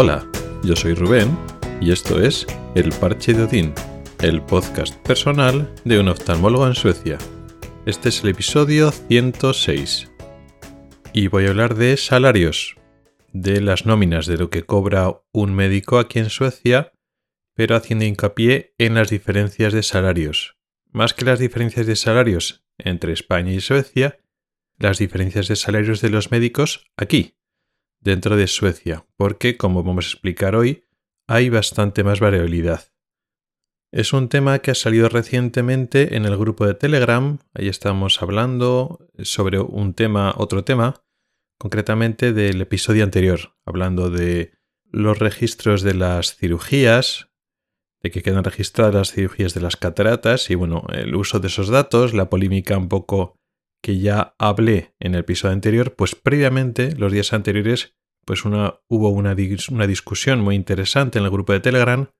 Hola, yo soy Rubén y esto es El Parche de Odín, el podcast personal de un oftalmólogo en Suecia. Este es el episodio 106 y voy a hablar de salarios, de las nóminas de lo que cobra un médico aquí en Suecia, pero haciendo hincapié en las diferencias de salarios. Más que las diferencias de salarios entre España y Suecia, las diferencias de salarios de los médicos aquí, dentro de Suecia, porque, como vamos a explicar hoy, hay bastante más variabilidad. Es un tema que ha salido recientemente en el grupo de Telegram, ahí estamos hablando sobre un tema, otro tema, concretamente del episodio anterior, hablando de los registros de las cirugías, de que quedan registradas las cirugías de las cataratas y bueno, el uso de esos datos, la polémica un poco que ya hablé en el episodio anterior, pues previamente, los días anteriores, pues una, hubo una, una discusión muy interesante en el grupo de Telegram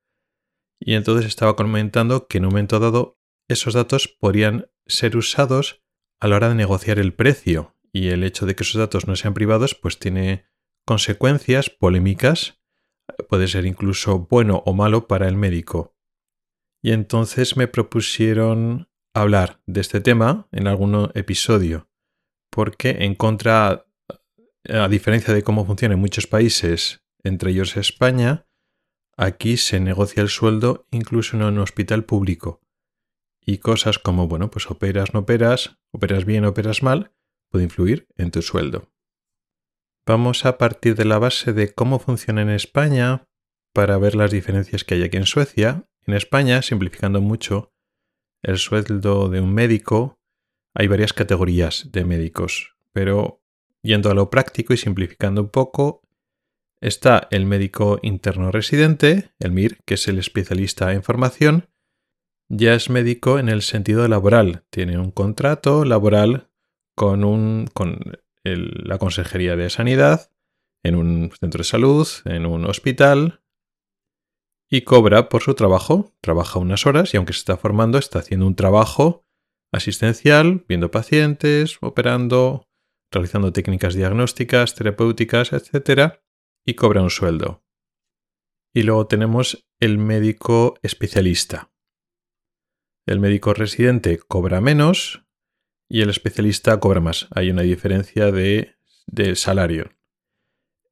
y entonces estaba comentando que en un momento dado esos datos podrían ser usados a la hora de negociar el precio y el hecho de que esos datos no sean privados pues tiene consecuencias polémicas, puede ser incluso bueno o malo para el médico. Y entonces me propusieron hablar de este tema en algún episodio, porque en contra, a diferencia de cómo funciona en muchos países, entre ellos España, aquí se negocia el sueldo incluso en un hospital público. Y cosas como, bueno, pues operas, no operas, operas bien, operas mal, puede influir en tu sueldo. Vamos a partir de la base de cómo funciona en España para ver las diferencias que hay aquí en Suecia. En España, simplificando mucho, el sueldo de un médico, hay varias categorías de médicos, pero yendo a lo práctico y simplificando un poco, está el médico interno residente, el MIR, que es el especialista en formación, ya es médico en el sentido laboral, tiene un contrato laboral con, un, con la Consejería de Sanidad, en un centro de salud, en un hospital, y cobra por su trabajo. Trabaja unas horas y aunque se está formando, está haciendo un trabajo asistencial, viendo pacientes, operando, realizando técnicas diagnósticas, terapéuticas, etc. y cobra un sueldo. Y luego tenemos el médico especialista. El médico residente cobra menos y el especialista cobra más. Hay una diferencia de, de salario.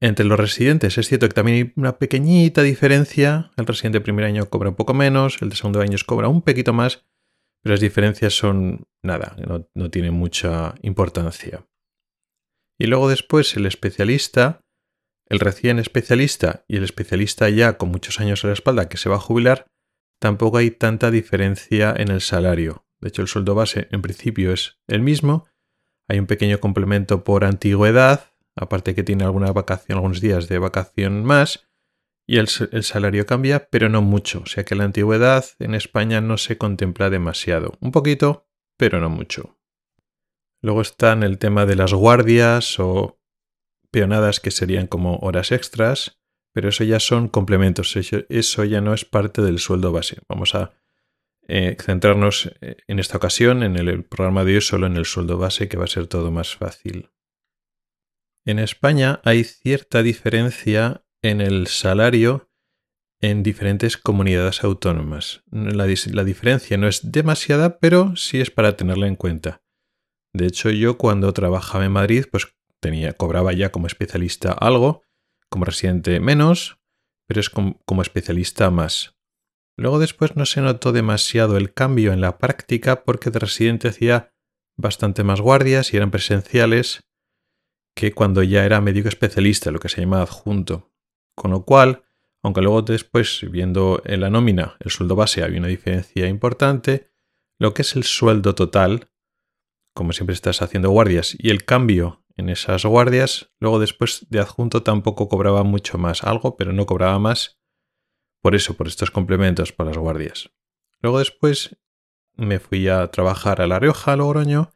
Entre los residentes es cierto que también hay una pequeñita diferencia. El residente de primer año cobra un poco menos, el de segundo año cobra un poquito más, pero las diferencias son nada, no, no tienen mucha importancia. Y luego después el especialista, el recién especialista y el especialista ya con muchos años a la espalda que se va a jubilar, tampoco hay tanta diferencia en el salario. De hecho, el sueldo base en principio es el mismo. Hay un pequeño complemento por antigüedad, aparte que tiene alguna vacación, algunos días de vacación más, y el, salario cambia, pero no mucho. O sea que la antigüedad en España no se contempla demasiado. Un poquito, pero no mucho. Luego están el tema de las guardias o peonadas que serían como horas extras, pero eso ya son complementos, eso, ya no es parte del sueldo base. Vamos a eh, centrarnos eh, en esta ocasión, en el programa de hoy, solo en el sueldo base, que va a ser todo más fácil. En España hay cierta diferencia en el salario en diferentes comunidades autónomas. La, diferencia no es demasiada, pero sí es para tenerla en cuenta. De hecho, yo cuando trabajaba en Madrid, pues tenía, cobraba ya como especialista algo, como residente menos, pero es como, como especialista más. Luego después no se notó demasiado el cambio en la práctica porque de residente hacía bastante más guardias y eran presenciales que cuando ya era médico especialista, lo que se llama adjunto. Con lo cual, aunque luego después, viendo en la nómina el sueldo base había una diferencia importante, lo que es el sueldo total, como siempre estás haciendo guardias, y el cambio en esas guardias, luego después de adjunto tampoco cobraba mucho más, algo, pero no cobraba más por eso, por estos complementos para las guardias. Luego después me fui a trabajar a La Rioja, a Logroño,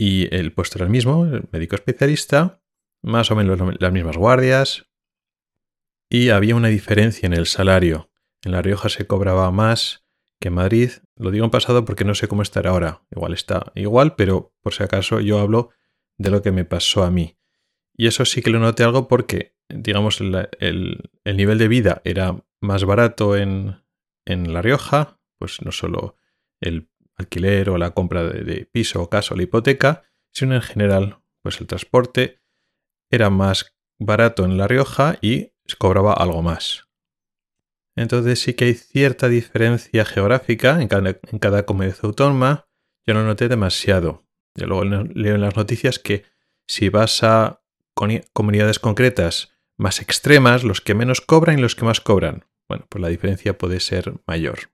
y el puesto era el mismo, el médico especialista, más o menos las mismas guardias. Y había una diferencia en el salario. En La Rioja se cobraba más que en Madrid. Lo digo en pasado porque no sé cómo estará ahora. Igual está igual, pero por si acaso yo hablo de lo que me pasó a mí. Y eso sí que lo noté algo porque, digamos, el, nivel de vida era más barato en, en, La Rioja, pues no solo el alquiler o la compra de, piso o casa o la hipoteca, sino en general, pues el transporte era más barato en La Rioja y se cobraba algo más. Entonces sí que hay cierta diferencia geográfica en cada, comunidad autónoma. Yo no noté demasiado. Yo luego leo en las noticias que si vas a comunidades concretas más extremas, los que menos cobran y los que más cobran, bueno, pues la diferencia puede ser mayor.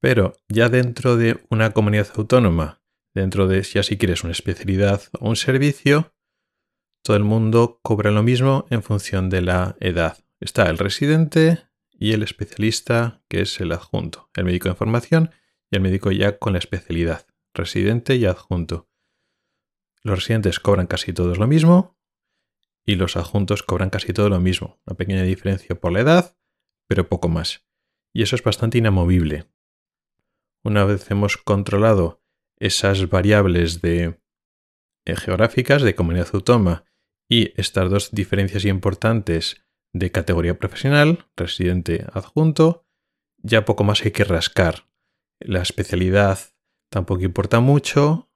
Pero ya dentro de una comunidad autónoma, dentro de, ya si quieres, una especialidad o un servicio, todo el mundo cobra lo mismo en función de la edad. Está el residente y el especialista, que es el adjunto, el médico de formación y el médico ya con la especialidad, residente y adjunto. Los residentes cobran casi todos lo mismo y los adjuntos cobran casi todo lo mismo. Una pequeña diferencia por la edad, pero poco más. Y eso es bastante inamovible. Una vez hemos controlado esas variables de, eh, geográficas de comunidad autónoma y estas dos diferencias importantes de categoría profesional, residente adjunto, ya poco más hay que rascar. La especialidad tampoco importa mucho.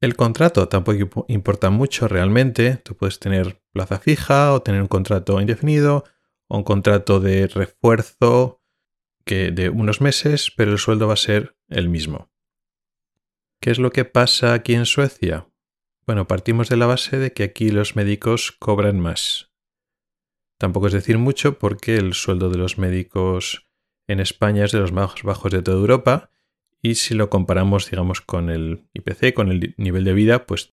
El contrato tampoco importa mucho realmente. Tú puedes tener plaza fija o tener un contrato indefinido o un contrato de refuerzo de unos meses, pero el sueldo va a ser el mismo. ¿Qué es lo que pasa aquí en Suecia? Bueno, partimos de la base de que aquí los médicos cobran más. Tampoco es decir mucho porque el sueldo de los médicos en España es de los más bajos de toda Europa y si lo comparamos, digamos, con el IPC, con el nivel de vida, pues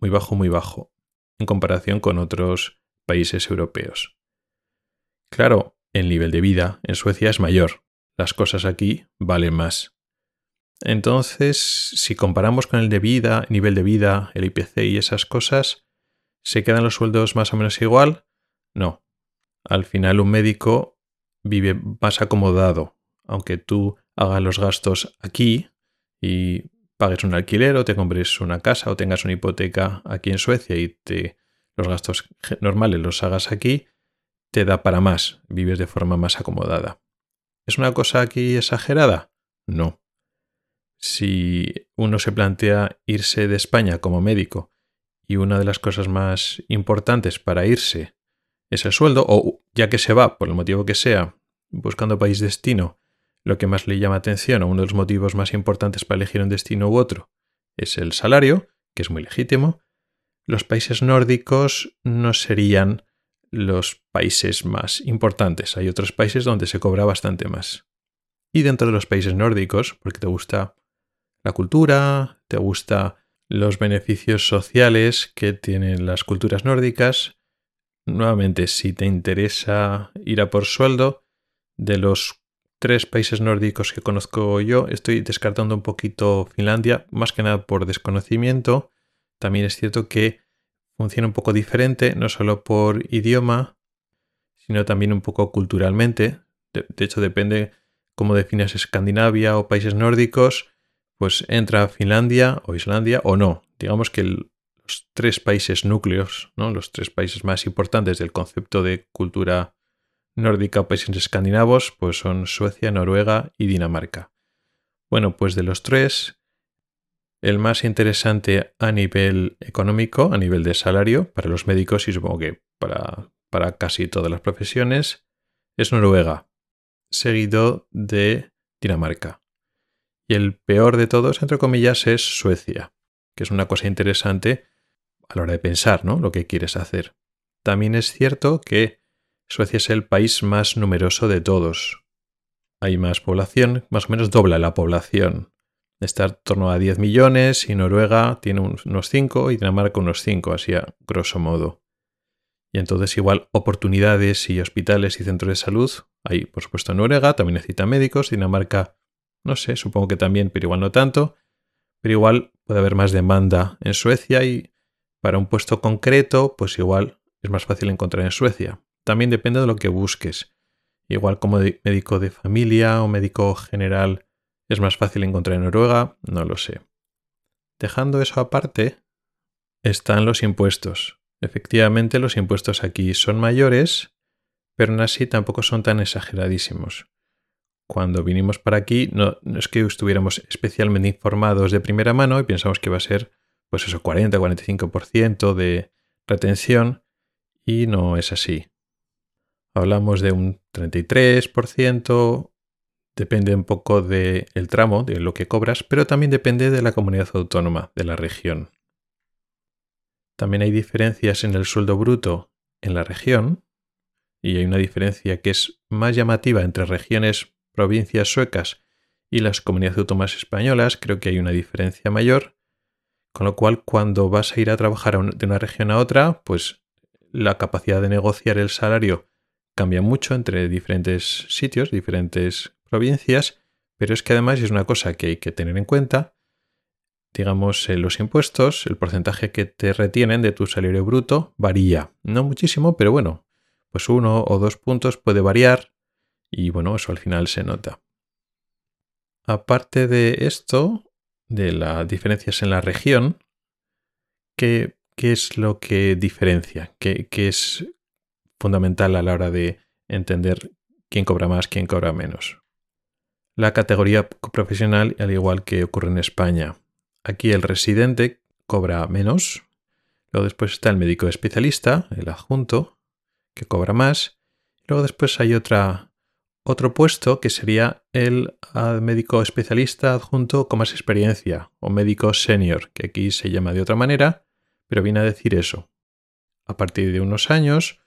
muy bajo, muy bajo, en comparación con otros países europeos. Claro, el nivel de vida en Suecia es mayor, las cosas aquí valen más. Entonces, si comparamos con el de vida, nivel de vida, el IPC y esas cosas, ¿se quedan los sueldos más o menos igual? No, al final un médico vive más acomodado, aunque tú hagas los gastos aquí y pagues un alquiler o te compres una casa o tengas una hipoteca aquí en Suecia y te, los gastos normales los hagas aquí, te da para más, vives de forma más acomodada. ¿Es una cosa aquí exagerada? No. Si uno se plantea irse de España como médico y una de las cosas más importantes para irse es el sueldo, o ya que se va, por el motivo que sea, buscando país destino, lo que más le llama atención o uno de los motivos más importantes para elegir un destino u otro es el salario, que es muy legítimo, los países nórdicos no serían los países más importantes. Hay otros países donde se cobra bastante más. Y dentro de los países nórdicos, porque te gusta la cultura, te gusta los beneficios sociales que tienen las culturas nórdicas, Nuevamente, si te interesa ir a por sueldo, de los tres países nórdicos que conozco yo, estoy descartando un poquito Finlandia, más que nada por desconocimiento. También es cierto que funciona un poco diferente, no solo por idioma, sino también un poco culturalmente. De, hecho, depende cómo defines Escandinavia o países nórdicos, pues entra Finlandia o Islandia o no. Digamos que los tres países núcleos, ¿no? los tres países más importantes del concepto de cultura nórdica o países escandinavos, pues son Suecia, Noruega y Dinamarca. Bueno, pues de los tres, el más interesante a nivel económico, a nivel de salario, para los médicos y supongo que para, para casi todas las profesiones, es Noruega, seguido de Dinamarca. Y el peor de todos, entre comillas, es Suecia, que es una cosa interesante a la hora de pensar ¿no? lo que quieres hacer. También es cierto que Suecia es el país más numeroso de todos. Hay más población, más o menos dobla la población. Está en torno a 10 millones y Noruega tiene unos 5 y Dinamarca unos 5, así a grosso modo. Y entonces igual oportunidades y hospitales y centros de salud hay, por supuesto, en Noruega, también necesita médicos, Dinamarca, no sé, supongo que también, pero igual no tanto. Pero igual puede haber más demanda en Suecia y para un puesto concreto, pues igual es más fácil encontrar en Suecia. También depende de lo que busques. Igual como médico de familia o médico general es más fácil encontrar en Noruega, no lo sé. Dejando eso aparte, están los impuestos. Efectivamente, los impuestos aquí son mayores, pero aún así tampoco son tan exageradísimos. Cuando vinimos para aquí, no, es que estuviéramos especialmente informados de primera mano y pensamos que va a ser, pues eso, 40-45% de retención, y no es así. Hablamos de un 33%, depende un poco del tramo, de lo que cobras, pero también depende de la comunidad autónoma, de la región. También hay diferencias en el sueldo bruto en la región, y hay una diferencia que es más llamativa entre regiones, provincias suecas y las comunidades autónomas españolas, creo que hay una diferencia mayor, con lo cual cuando vas a ir a trabajar de una región a otra, pues la capacidad de negociar el salario cambia mucho entre diferentes sitios, diferentes provincias, pero es que además es una cosa que hay que tener en cuenta, digamos, los impuestos, el porcentaje que te retienen de tu salario bruto varía. No muchísimo, pero bueno, pues uno o dos puntos puede variar y bueno, eso al final se nota. Aparte de esto, de las diferencias en la región, ¿qué, es lo que diferencia? ¿Qué, ¿Qué es fundamental a la hora de entender quién cobra más, quién cobra menos? La categoría profesional, al igual que ocurre en España. Aquí el residente cobra menos. Luego después está el médico especialista, el adjunto, que cobra más. Luego después hay otra otro puesto que sería el ah, médico especialista adjunto con más experiencia o médico senior, que aquí se llama de otra manera, pero viene a decir eso. A partir de unos años,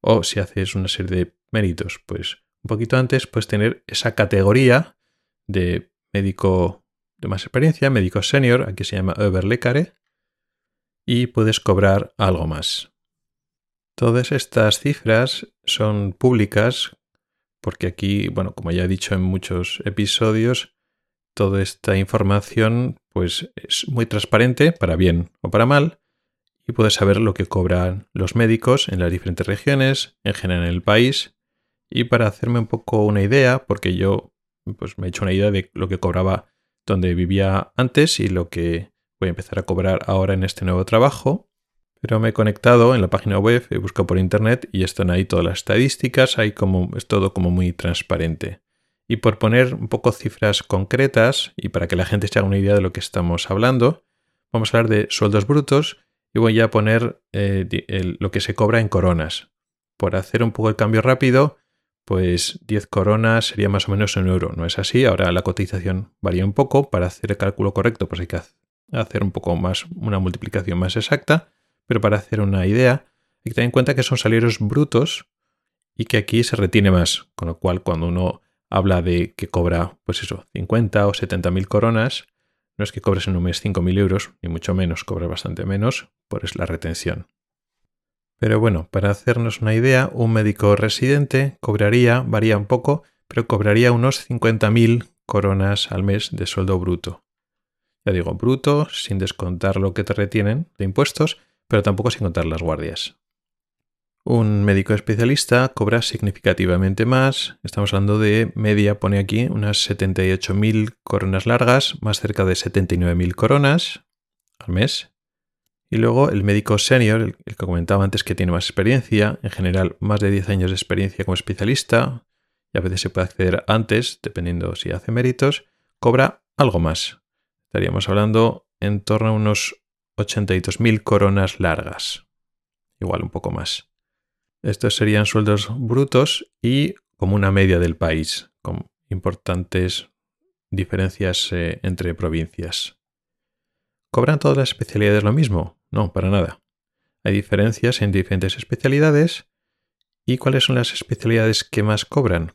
o si haces una serie de méritos, pues un poquito antes, puedes tener esa categoría de médico de más experiencia, médico senior, aquí se llama Överläkare, y puedes cobrar algo más. Todas estas cifras son públicas porque aquí, bueno, como ya he dicho en muchos episodios, toda esta información pues es muy transparente para bien o para mal y puedes saber lo que cobran los médicos en las diferentes regiones, en general en el país y para hacerme un poco una idea, porque yo pues me he hecho una idea de lo que cobraba donde vivía antes y lo que voy a empezar a cobrar ahora en este nuevo trabajo, pero me he conectado en la página web, he buscado por internet y están ahí todas las estadísticas, hay como, es todo como muy transparente. Y por poner un poco cifras concretas y para que la gente se haga una idea de lo que estamos hablando, vamos a hablar de sueldos brutos y voy a poner eh, lo que se cobra en coronas. Por hacer un poco el cambio rápido, pues 10 coronas sería más o menos un euro. No es así, ahora la cotización varía un poco. Para hacer el cálculo correcto, pues hay que hacer un poco más, una multiplicación más exacta. Pero para hacer una idea, hay que tener en cuenta que son salarios brutos y que aquí se retiene más. Con lo cual, cuando uno habla de que cobra, pues eso, 50 o 70 mil coronas, no es que cobres en un mes 5.000 euros, ni mucho menos, cobras bastante menos, por es la retención. Pero bueno, para hacernos una idea, un médico residente cobraría, varía un poco, pero cobraría unos 50.000 coronas al mes de sueldo bruto. Ya digo, bruto, sin descontar lo que te retienen de impuestos, pero tampoco sin contar las guardias. Un médico especialista cobra significativamente más, estamos hablando de media, pone aquí, unas 78.000 coronas largas, más cerca de 79.000 coronas al mes. Y luego el médico senior, el, que comentaba antes que tiene más experiencia, en general más de 10 años de experiencia como especialista, y a veces se puede acceder antes, dependiendo si hace méritos, cobra algo más. Estaríamos hablando en torno a unos 82.000 coronas largas. Igual un poco más. Estos serían sueldos brutos y como una media del país, con importantes diferencias eh, entre provincias. ¿Cobran todas las especialidades lo mismo? No, para nada. Hay diferencias en diferentes especialidades. ¿Y cuáles son las especialidades que más cobran?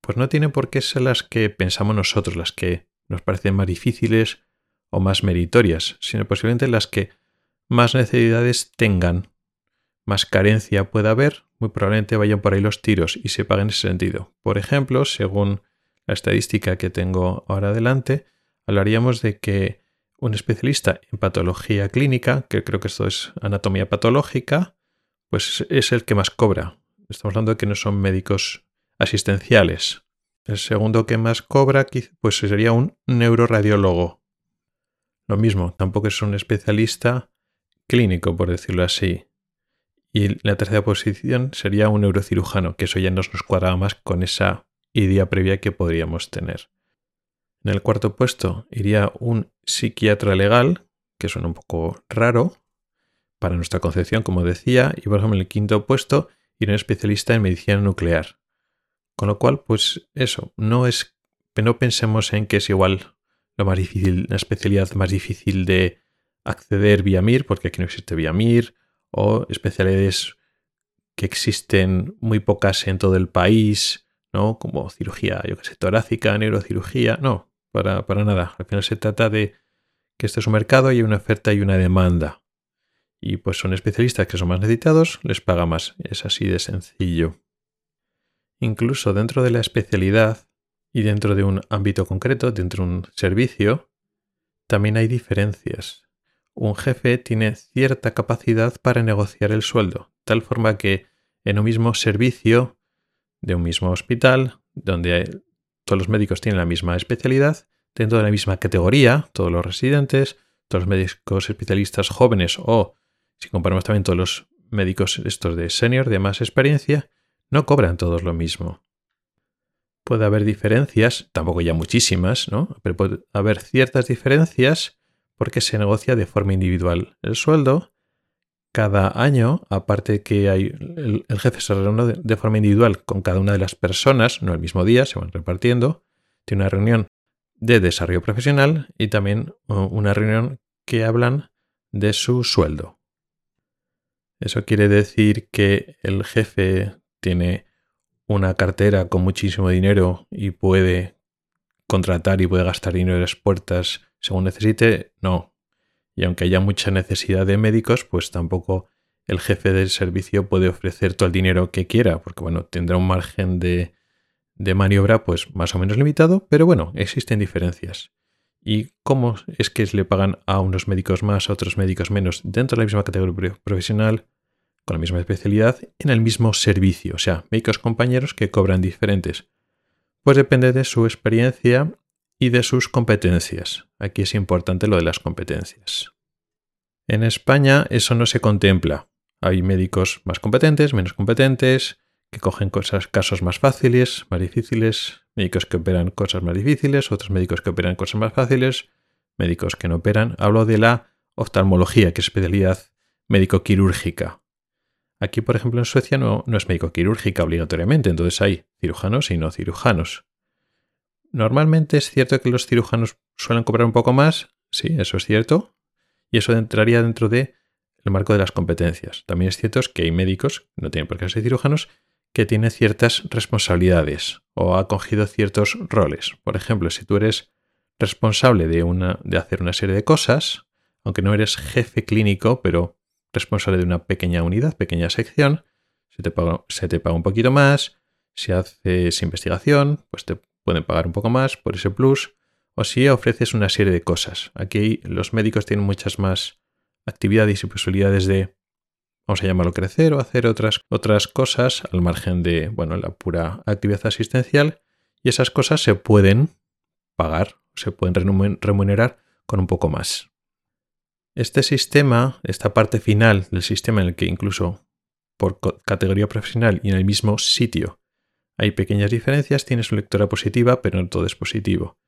Pues no tienen por qué ser las que pensamos nosotros, las que nos parecen más difíciles o más meritorias, sino posiblemente las que más necesidades tengan, más carencia pueda haber, muy probablemente vayan por ahí los tiros y se paguen en ese sentido. Por ejemplo, según la estadística que tengo ahora adelante, hablaríamos de que un especialista en patología clínica, que creo que esto es anatomía patológica, pues es el que más cobra. Estamos hablando de que no son médicos asistenciales. El segundo que más cobra pues sería un neuroradiólogo, lo mismo, tampoco es un especialista clínico, por decirlo así. Y la tercera posición sería un neurocirujano, que eso ya nos, nos cuadraba más con esa idea previa que podríamos tener. En el cuarto puesto iría un psiquiatra legal, que suena un poco raro para nuestra concepción, como decía, y por ejemplo en el quinto puesto iría un especialista en medicina nuclear. Con lo cual, pues eso, no es no pensemos en que es igual lo más difícil, la especialidad más difícil de acceder vía MIR, porque aquí no existe vía MIR, o especialidades que existen muy pocas en todo el país, ¿no? Como cirugía, yo que sé, torácica, neurocirugía, no, para, para nada. Al final se trata de que este es un mercado y hay una oferta y una demanda. Y pues son especialistas que son más necesitados, les paga más. Es así de sencillo. Incluso dentro de la especialidad y dentro de un ámbito concreto, dentro de un servicio, también hay diferencias. Un jefe tiene cierta capacidad para negociar el sueldo, tal forma que en un mismo servicio de un mismo hospital, donde todos los médicos tienen la misma especialidad, dentro de la misma categoría, todos los residentes, todos los médicos especialistas jóvenes o, si comparamos también todos los médicos estos de senior, de más experiencia, no cobran todos lo mismo. Puede haber diferencias, tampoco ya muchísimas, ¿no? Pero puede haber ciertas diferencias porque se negocia de forma individual el sueldo. Cada año, aparte que el, jefe se reúne de, forma individual con cada una de las personas, no el mismo día, se van repartiendo. Tiene una reunión de desarrollo profesional y también una reunión que hablan de su sueldo. Eso quiere decir que el jefe tiene una cartera con muchísimo dinero y puede contratar y puede gastar dinero en las puertas según necesite, no. Y aunque haya mucha necesidad de médicos, pues tampoco el jefe del servicio puede ofrecer todo el dinero que quiera, porque bueno, tendrá un margen de, de maniobra pues más o menos limitado, pero bueno, existen diferencias. ¿Y cómo es que le pagan a unos médicos más, a otros médicos menos dentro de la misma categoría profesional? con la misma especialidad en el mismo servicio, o sea, médicos compañeros que cobran diferentes. Pues depende de su experiencia y de sus competencias. Aquí es importante lo de las competencias. En España eso no se contempla. Hay médicos más competentes, menos competentes, que cogen casos más fáciles, más difíciles, médicos que operan cosas más difíciles, otros médicos que operan cosas más fáciles, médicos que no operan. Hablo de la oftalmología, que es especialidad médico-quirúrgica. Aquí, por ejemplo, en Suecia no, es médico quirúrgica obligatoriamente, entonces hay cirujanos y no cirujanos. Normalmente es cierto que los cirujanos suelen cobrar un poco más, sí, eso es cierto, y eso entraría dentro del marco de las competencias. También es cierto que hay médicos, no tienen por qué ser cirujanos, que tienen ciertas responsabilidades o ha cogido ciertos roles. Por ejemplo, si tú eres responsable de, una, de hacer una serie de cosas, aunque no eres jefe clínico, pero responsable de una pequeña unidad, pequeña sección, se te paga, se te paga un poquito más, si haces investigación, pues te pueden pagar un poco más por ese plus, o si ofreces una serie de cosas. Aquí los médicos tienen muchas más actividades y posibilidades de, vamos a llamarlo crecer o hacer otras, otras cosas al margen de, bueno, la pura actividad asistencial, y esas cosas se pueden pagar, se pueden remunerar con un poco más. Este sistema, esta parte final del sistema en el que incluso por categoría profesional y en el mismo sitio hay pequeñas diferencias, tiene su lectura positiva, pero no todo es positivo.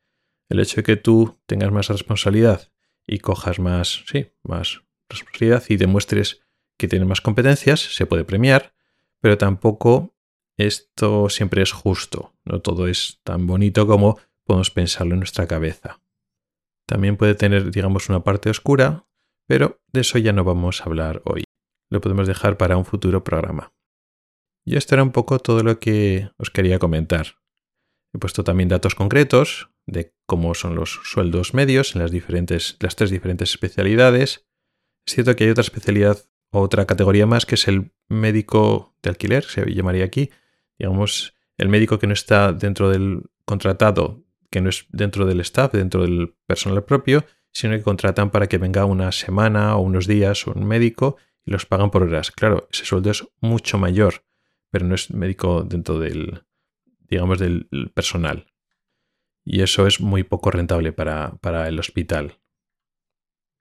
El hecho de que tú tengas más responsabilidad y cojas más, sí, más responsabilidad y demuestres que tienes más competencias, se puede premiar, pero tampoco esto siempre es justo. No todo es tan bonito como podemos pensarlo en nuestra cabeza. También puede tener, digamos, una parte oscura pero de eso ya no vamos a hablar hoy. Lo podemos dejar para un futuro programa. Y esto era un poco todo lo que os quería comentar. He puesto también datos concretos de cómo son los sueldos medios en las, diferentes, las tres diferentes especialidades. Es cierto que hay otra especialidad o otra categoría más que es el médico de alquiler, se llamaría aquí. Digamos, el médico que no está dentro del contratado, que no es dentro del staff, dentro del personal propio, sino que contratan para que venga una semana o unos días un médico y los pagan por horas. Claro, ese sueldo es mucho mayor, pero no es médico dentro del, digamos, del personal. Y eso es muy poco rentable para, para el hospital.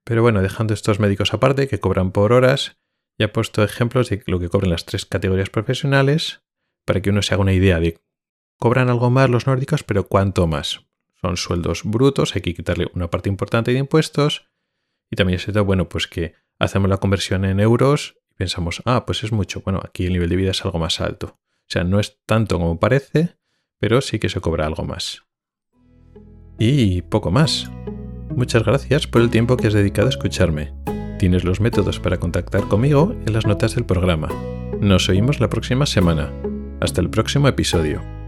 Pero bueno, dejando estos médicos aparte que cobran por horas, Ya he puesto ejemplos de lo que cobran las tres categorías profesionales para que uno se haga una idea de cobran algo más los nórdicos, pero cuánto más. Son sueldos brutos, hay que quitarle una parte importante de impuestos y también es cierto, bueno, pues que hacemos la conversión en euros y pensamos, ah, pues es mucho. Bueno, aquí el nivel de vida es algo más alto. O sea, no es tanto como parece, pero sí que se cobra algo más. Y poco más. Muchas gracias por el tiempo que has dedicado a escucharme. Tienes los métodos para contactar conmigo en las notas del programa. Nos oímos la próxima semana. Hasta el próximo episodio.